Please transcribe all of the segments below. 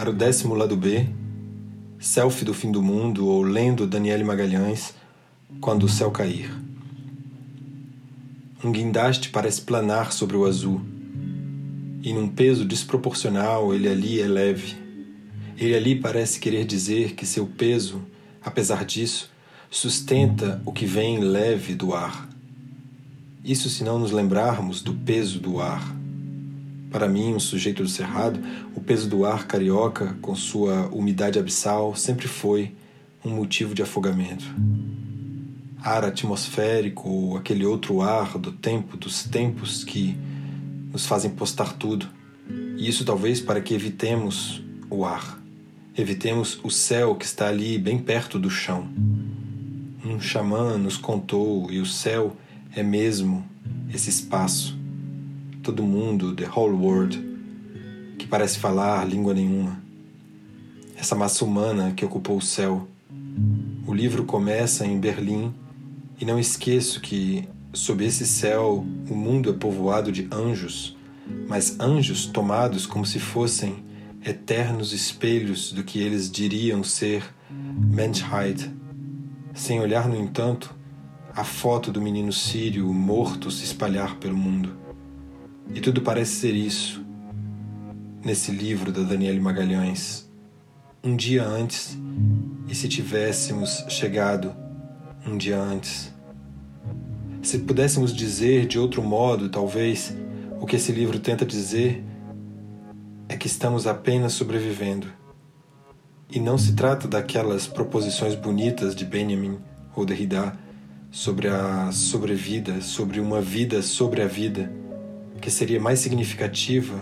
para o décimo lado B, selfie do fim do mundo ou lendo Daniele Magalhães, quando o céu cair. Um guindaste parece planar sobre o azul, e num peso desproporcional ele ali é leve. Ele ali parece querer dizer que seu peso, apesar disso, sustenta o que vem leve do ar. Isso se não nos lembrarmos do peso do ar. Para mim, um sujeito do cerrado, o peso do ar carioca, com sua umidade abissal, sempre foi um motivo de afogamento ar atmosférico ou aquele outro ar do tempo, dos tempos que nos fazem postar tudo. E isso talvez para que evitemos o ar, evitemos o céu que está ali bem perto do chão. Um xamã nos contou e o céu é mesmo esse espaço. Todo mundo, the whole world, que parece falar língua nenhuma. Essa massa humana que ocupou o céu. O livro começa em Berlim e não esqueço que, sob esse céu, o mundo é povoado de anjos, mas anjos tomados como se fossem eternos espelhos do que eles diriam ser Menschheit, sem olhar, no entanto, a foto do menino sírio morto se espalhar pelo mundo. E tudo parece ser isso, nesse livro da Daniele Magalhães. Um dia antes, e se tivéssemos chegado um dia antes. Se pudéssemos dizer de outro modo, talvez, o que esse livro tenta dizer é que estamos apenas sobrevivendo. E não se trata daquelas proposições bonitas de Benjamin ou Derrida sobre a sobrevida, sobre uma vida sobre a vida, que seria mais significativa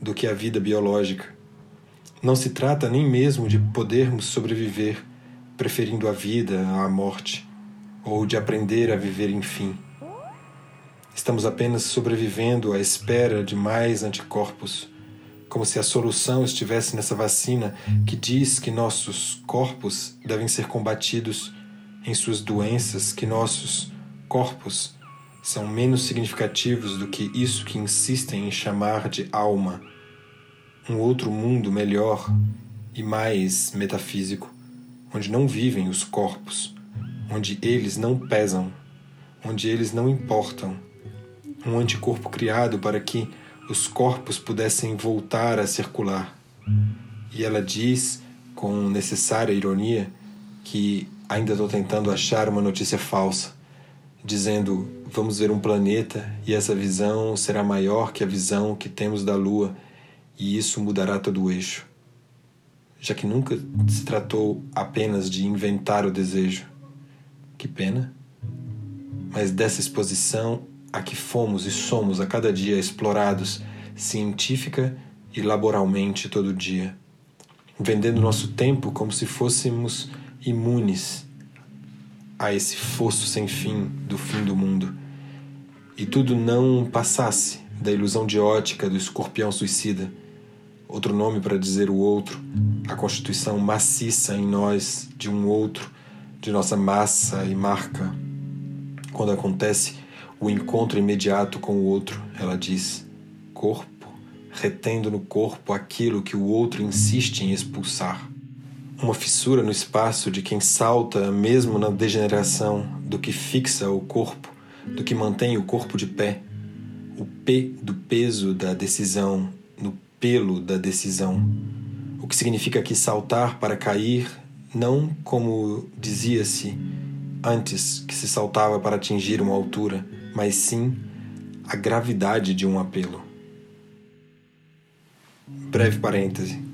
do que a vida biológica. Não se trata nem mesmo de podermos sobreviver preferindo a vida à morte ou de aprender a viver enfim. Estamos apenas sobrevivendo à espera de mais anticorpos, como se a solução estivesse nessa vacina que diz que nossos corpos devem ser combatidos em suas doenças, que nossos corpos são menos significativos do que isso que insistem em chamar de alma, um outro mundo melhor e mais metafísico, onde não vivem os corpos onde eles não pesam, onde eles não importam. Um anticorpo criado para que os corpos pudessem voltar a circular. E ela diz, com necessária ironia, que ainda estou tentando achar uma notícia falsa, dizendo: vamos ver um planeta e essa visão será maior que a visão que temos da Lua, e isso mudará todo o eixo. Já que nunca se tratou apenas de inventar o desejo, que pena. Mas dessa exposição a que fomos e somos a cada dia explorados científica e laboralmente todo dia, vendendo nosso tempo como se fôssemos imunes a esse fosso sem fim do fim do mundo, e tudo não passasse da ilusão de ótica do escorpião suicida, outro nome para dizer o outro, a constituição maciça em nós de um outro de nossa massa e marca. Quando acontece o encontro imediato com o outro, ela diz: corpo, retendo no corpo aquilo que o outro insiste em expulsar. Uma fissura no espaço de quem salta, mesmo na degeneração, do que fixa o corpo, do que mantém o corpo de pé. O P do peso da decisão, no pelo da decisão. O que significa que saltar para cair não como dizia-se antes que se saltava para atingir uma altura, mas sim a gravidade de um apelo. Breve parêntese.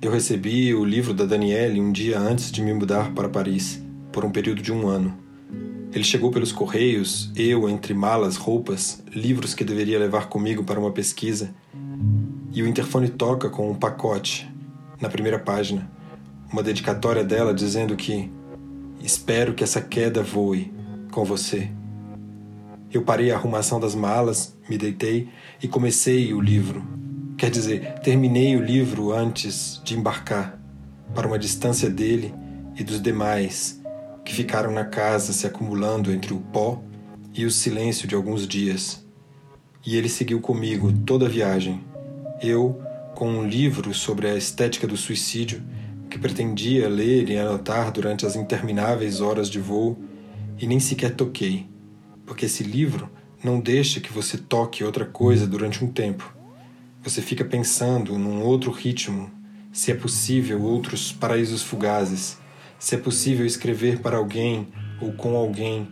Eu recebi o livro da Daniele um dia antes de me mudar para Paris, por um período de um ano. Ele chegou pelos correios, eu, entre malas, roupas, livros que deveria levar comigo para uma pesquisa, e o interfone toca com um pacote, na primeira página uma dedicatória dela dizendo que espero que essa queda voe com você. Eu parei a arrumação das malas, me deitei e comecei o livro. Quer dizer, terminei o livro antes de embarcar para uma distância dele e dos demais que ficaram na casa se acumulando entre o pó e o silêncio de alguns dias. E ele seguiu comigo toda a viagem. Eu com um livro sobre a estética do suicídio que pretendia ler e anotar durante as intermináveis horas de voo e nem sequer toquei, porque esse livro não deixa que você toque outra coisa durante um tempo. Você fica pensando num outro ritmo, se é possível outros paraísos fugazes, se é possível escrever para alguém ou com alguém,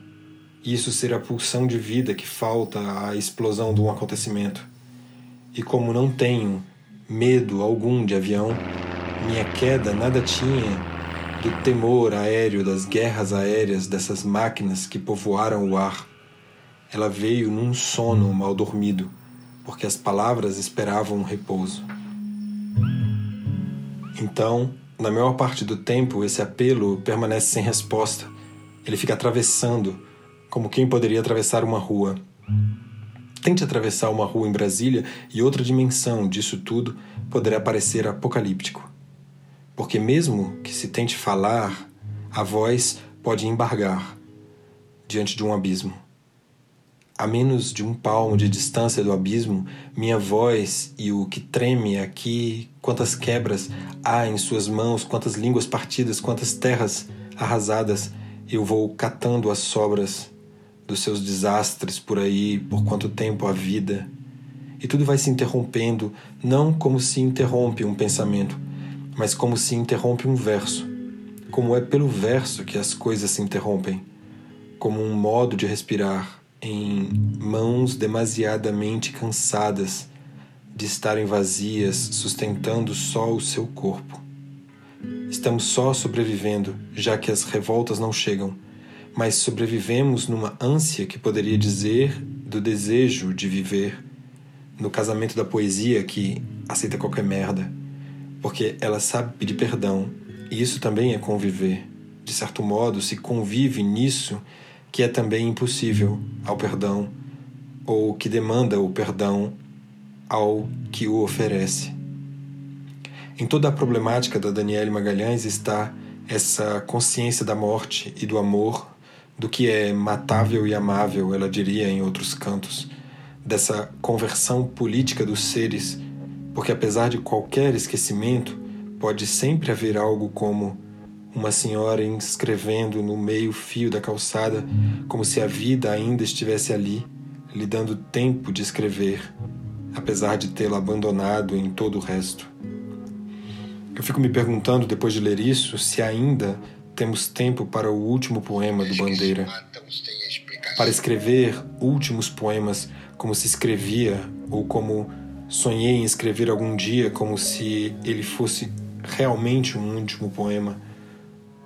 isso ser a pulsão de vida que falta à explosão de um acontecimento. E como não tenho medo algum de avião, minha queda nada tinha do temor aéreo das guerras aéreas dessas máquinas que povoaram o ar. Ela veio num sono mal dormido, porque as palavras esperavam um repouso. Então, na maior parte do tempo, esse apelo permanece sem resposta. Ele fica atravessando, como quem poderia atravessar uma rua. Tente atravessar uma rua em Brasília e outra dimensão disso tudo poderá parecer apocalíptico porque, mesmo que se tente falar, a voz pode embargar diante de um abismo. A menos de um palmo de distância do abismo, minha voz e o que treme aqui, quantas quebras há em suas mãos, quantas línguas partidas, quantas terras arrasadas, eu vou catando as sobras dos seus desastres por aí, por quanto tempo a vida. E tudo vai se interrompendo, não como se interrompe um pensamento, mas como se interrompe um verso, como é pelo verso que as coisas se interrompem, como um modo de respirar em mãos demasiadamente cansadas de estarem vazias, sustentando só o seu corpo. Estamos só sobrevivendo, já que as revoltas não chegam, mas sobrevivemos numa ânsia que poderia dizer do desejo de viver, no casamento da poesia que aceita qualquer merda porque ela sabe pedir perdão, e isso também é conviver. De certo modo, se convive nisso que é também impossível ao perdão, ou que demanda o perdão ao que o oferece. Em toda a problemática da Daniele Magalhães está essa consciência da morte e do amor, do que é matável e amável, ela diria em outros cantos, dessa conversão política dos seres porque apesar de qualquer esquecimento, pode sempre haver algo como uma senhora escrevendo no meio-fio da calçada, como se a vida ainda estivesse ali, lhe dando tempo de escrever, apesar de tê-la abandonado em todo o resto. Eu fico me perguntando, depois de ler isso, se ainda temos tempo para o último poema do Bandeira. Para escrever últimos poemas como se escrevia ou como Sonhei em escrever algum dia como se ele fosse realmente um último poema,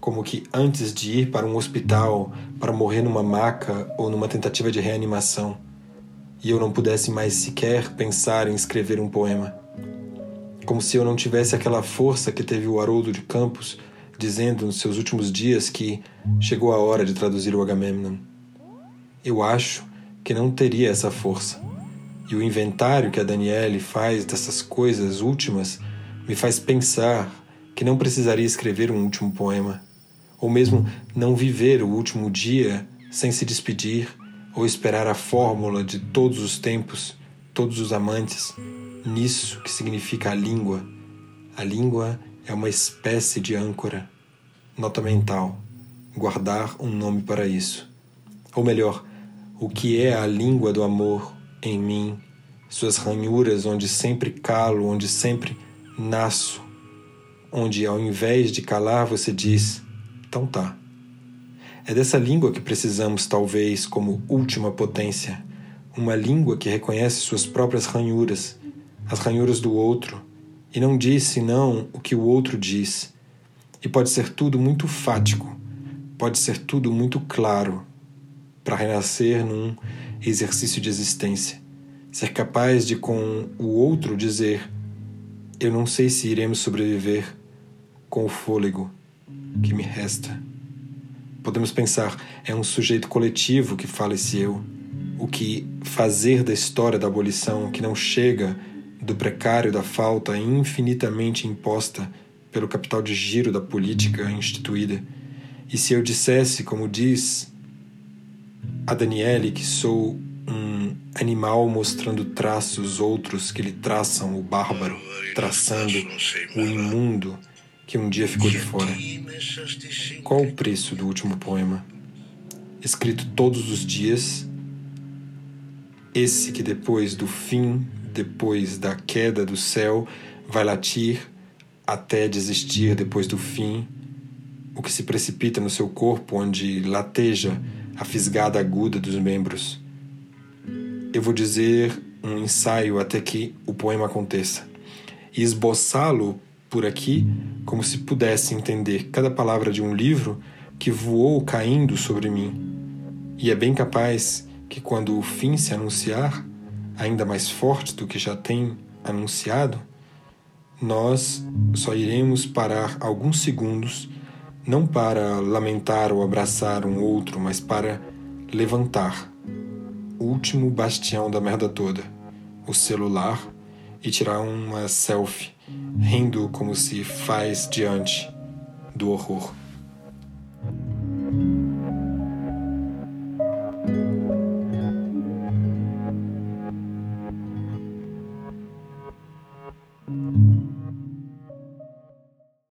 como que antes de ir para um hospital para morrer numa maca ou numa tentativa de reanimação, e eu não pudesse mais sequer pensar em escrever um poema. Como se eu não tivesse aquela força que teve o Haroldo de Campos dizendo nos seus últimos dias que chegou a hora de traduzir o Agamemnon. Eu acho que não teria essa força e o inventário que a Daniele faz dessas coisas últimas me faz pensar que não precisaria escrever um último poema, ou mesmo não viver o último dia sem se despedir ou esperar a fórmula de todos os tempos, todos os amantes, nisso que significa a língua. A língua é uma espécie de âncora. Nota mental: guardar um nome para isso. Ou melhor, o que é a língua do amor em mim, suas ranhuras onde sempre calo, onde sempre nasço, onde ao invés de calar você diz, então tá. É dessa língua que precisamos, talvez, como última potência, uma língua que reconhece suas próprias ranhuras, as ranhuras do outro, e não diz senão o que o outro diz. E pode ser tudo muito fático, pode ser tudo muito claro, para renascer num exercício de existência. Ser capaz de, com o outro, dizer: Eu não sei se iremos sobreviver com o fôlego que me resta. Podemos pensar: é um sujeito coletivo que fala esse eu. O que fazer da história da abolição que não chega do precário da falta infinitamente imposta pelo capital de giro da política instituída. E se eu dissesse, como diz a Daniele, que sou um animal mostrando traços outros que lhe traçam o bárbaro, traçando o imundo que um dia ficou de fora. Qual o preço do último poema? Escrito todos os dias, esse que depois do fim, depois da queda do céu, vai latir até desistir depois do fim, o que se precipita no seu corpo, onde lateja a fisgada aguda dos membros. Eu vou dizer um ensaio até que o poema aconteça, e esboçá-lo por aqui como se pudesse entender cada palavra de um livro que voou caindo sobre mim. E é bem capaz que, quando o fim se anunciar, ainda mais forte do que já tem anunciado, nós só iremos parar alguns segundos, não para lamentar ou abraçar um outro, mas para levantar último bastião da merda toda, o celular, e tirar uma selfie, rindo como se faz diante do horror.